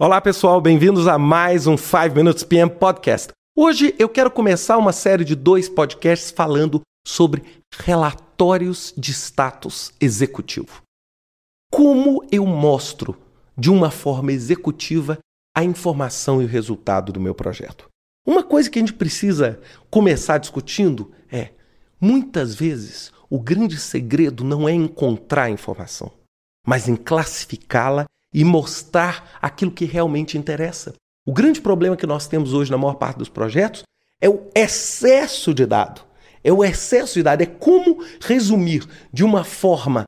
Olá, pessoal, bem-vindos a mais um 5 Minutes PM Podcast. Hoje eu quero começar uma série de dois podcasts falando sobre relatórios de status executivo. Como eu mostro de uma forma executiva a informação e o resultado do meu projeto? Uma coisa que a gente precisa começar discutindo é: muitas vezes o grande segredo não é encontrar a informação, mas em classificá-la e mostrar aquilo que realmente interessa. O grande problema que nós temos hoje na maior parte dos projetos é o excesso de dado. É o excesso de dado, é como resumir de uma forma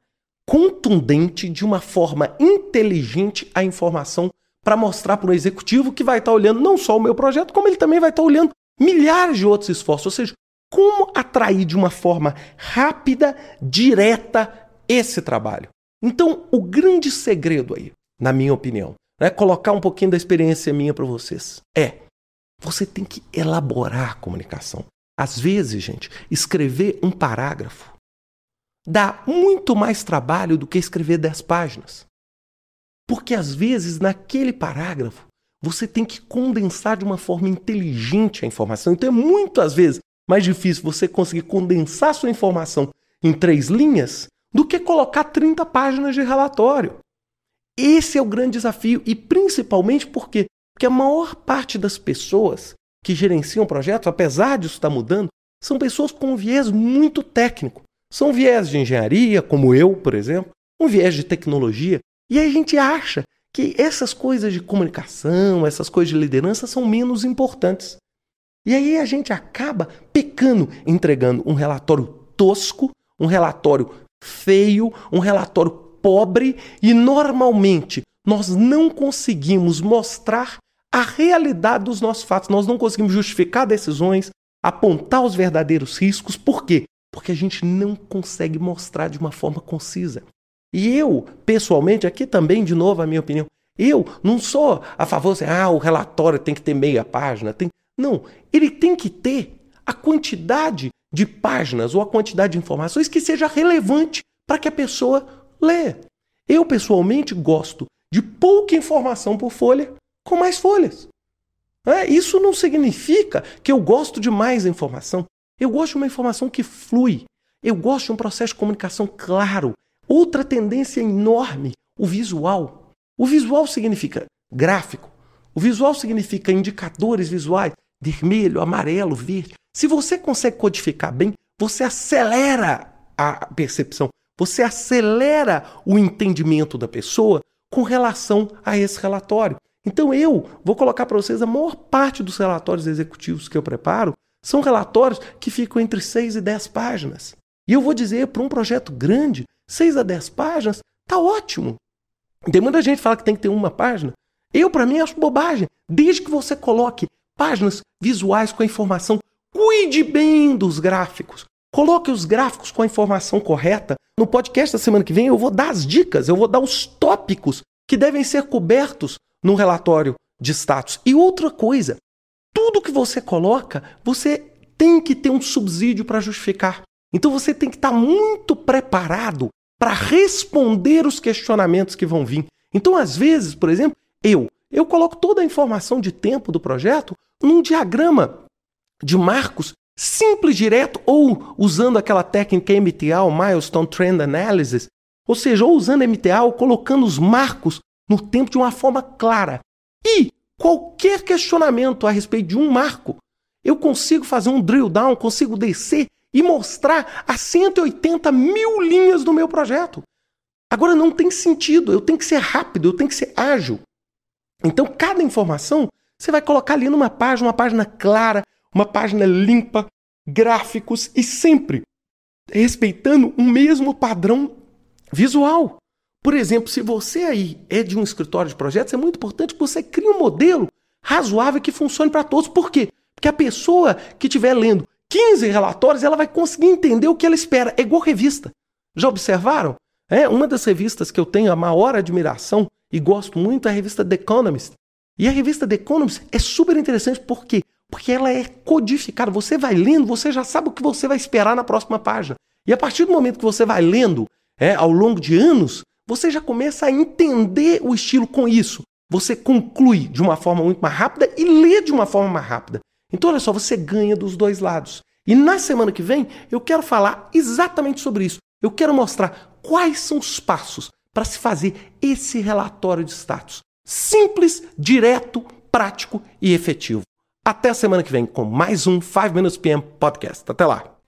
contundente, de uma forma inteligente a informação para mostrar para o executivo que vai estar olhando não só o meu projeto, como ele também vai estar olhando milhares de outros esforços. Ou seja, como atrair de uma forma rápida, direta esse trabalho. Então, o grande segredo aí na minha opinião. Né? Colocar um pouquinho da experiência minha para vocês. É, você tem que elaborar a comunicação. Às vezes, gente, escrever um parágrafo dá muito mais trabalho do que escrever dez páginas. Porque às vezes, naquele parágrafo, você tem que condensar de uma forma inteligente a informação. Então é muitas vezes mais difícil você conseguir condensar sua informação em três linhas do que colocar 30 páginas de relatório. Esse é o grande desafio e principalmente porque, porque a maior parte das pessoas que gerenciam projetos, apesar disso estar mudando, são pessoas com um viés muito técnico. São viés de engenharia, como eu, por exemplo, um viés de tecnologia. E a gente acha que essas coisas de comunicação, essas coisas de liderança são menos importantes. E aí a gente acaba pecando, entregando um relatório tosco, um relatório feio, um relatório pobre e normalmente nós não conseguimos mostrar a realidade dos nossos fatos, nós não conseguimos justificar decisões, apontar os verdadeiros riscos. Por quê? Porque a gente não consegue mostrar de uma forma concisa. E eu, pessoalmente, aqui também, de novo, a minha opinião, eu não sou a favor de, ah, o relatório tem que ter meia página. Tem... Não, ele tem que ter a quantidade de páginas ou a quantidade de informações que seja relevante para que a pessoa lê. Eu, pessoalmente, gosto de pouca informação por folha com mais folhas. É, isso não significa que eu gosto de mais informação. Eu gosto de uma informação que flui. Eu gosto de um processo de comunicação claro. Outra tendência enorme, o visual. O visual significa gráfico. O visual significa indicadores visuais, vermelho, amarelo, verde. Se você consegue codificar bem, você acelera a percepção. Você acelera o entendimento da pessoa com relação a esse relatório. Então eu vou colocar para vocês a maior parte dos relatórios executivos que eu preparo são relatórios que ficam entre 6 e 10 páginas. E eu vou dizer, para um projeto grande, 6 a 10 páginas tá ótimo. Tem muita gente que fala que tem que ter uma página. Eu, para mim, acho bobagem. Desde que você coloque páginas visuais com a informação, cuide bem dos gráficos. Coloque os gráficos com a informação correta. No podcast da semana que vem eu vou dar as dicas, eu vou dar os tópicos que devem ser cobertos no relatório de status. E outra coisa, tudo que você coloca, você tem que ter um subsídio para justificar. Então você tem que estar tá muito preparado para responder os questionamentos que vão vir. Então, às vezes, por exemplo, eu, eu coloco toda a informação de tempo do projeto num diagrama de marcos simples, direto, ou usando aquela técnica MTA, o Milestone Trend Analysis, ou seja, ou usando MTA ou colocando os marcos no tempo de uma forma clara. E qualquer questionamento a respeito de um marco, eu consigo fazer um drill down, consigo descer e mostrar as 180 mil linhas do meu projeto. Agora não tem sentido, eu tenho que ser rápido, eu tenho que ser ágil. Então, cada informação você vai colocar ali numa página, uma página clara, uma página limpa, gráficos e sempre respeitando o mesmo padrão visual. Por exemplo, se você aí é de um escritório de projetos, é muito importante que você crie um modelo razoável que funcione para todos. Por quê? Porque a pessoa que estiver lendo 15 relatórios, ela vai conseguir entender o que ela espera. É igual revista. Já observaram? É uma das revistas que eu tenho a maior admiração e gosto muito é a revista The Economist. E a revista The Economist é super interessante porque porque ela é codificada. Você vai lendo, você já sabe o que você vai esperar na próxima página. E a partir do momento que você vai lendo, é, ao longo de anos, você já começa a entender o estilo com isso. você conclui de uma forma muito mais rápida e lê de uma forma mais rápida. Então, olha só, você ganha dos dois lados. E na semana que vem, eu quero falar exatamente sobre isso. Eu quero mostrar quais são os passos para se fazer esse relatório de status. Simples, direto, prático e efetivo. Até a semana que vem com mais um 5 Minutes PM Podcast. Até lá!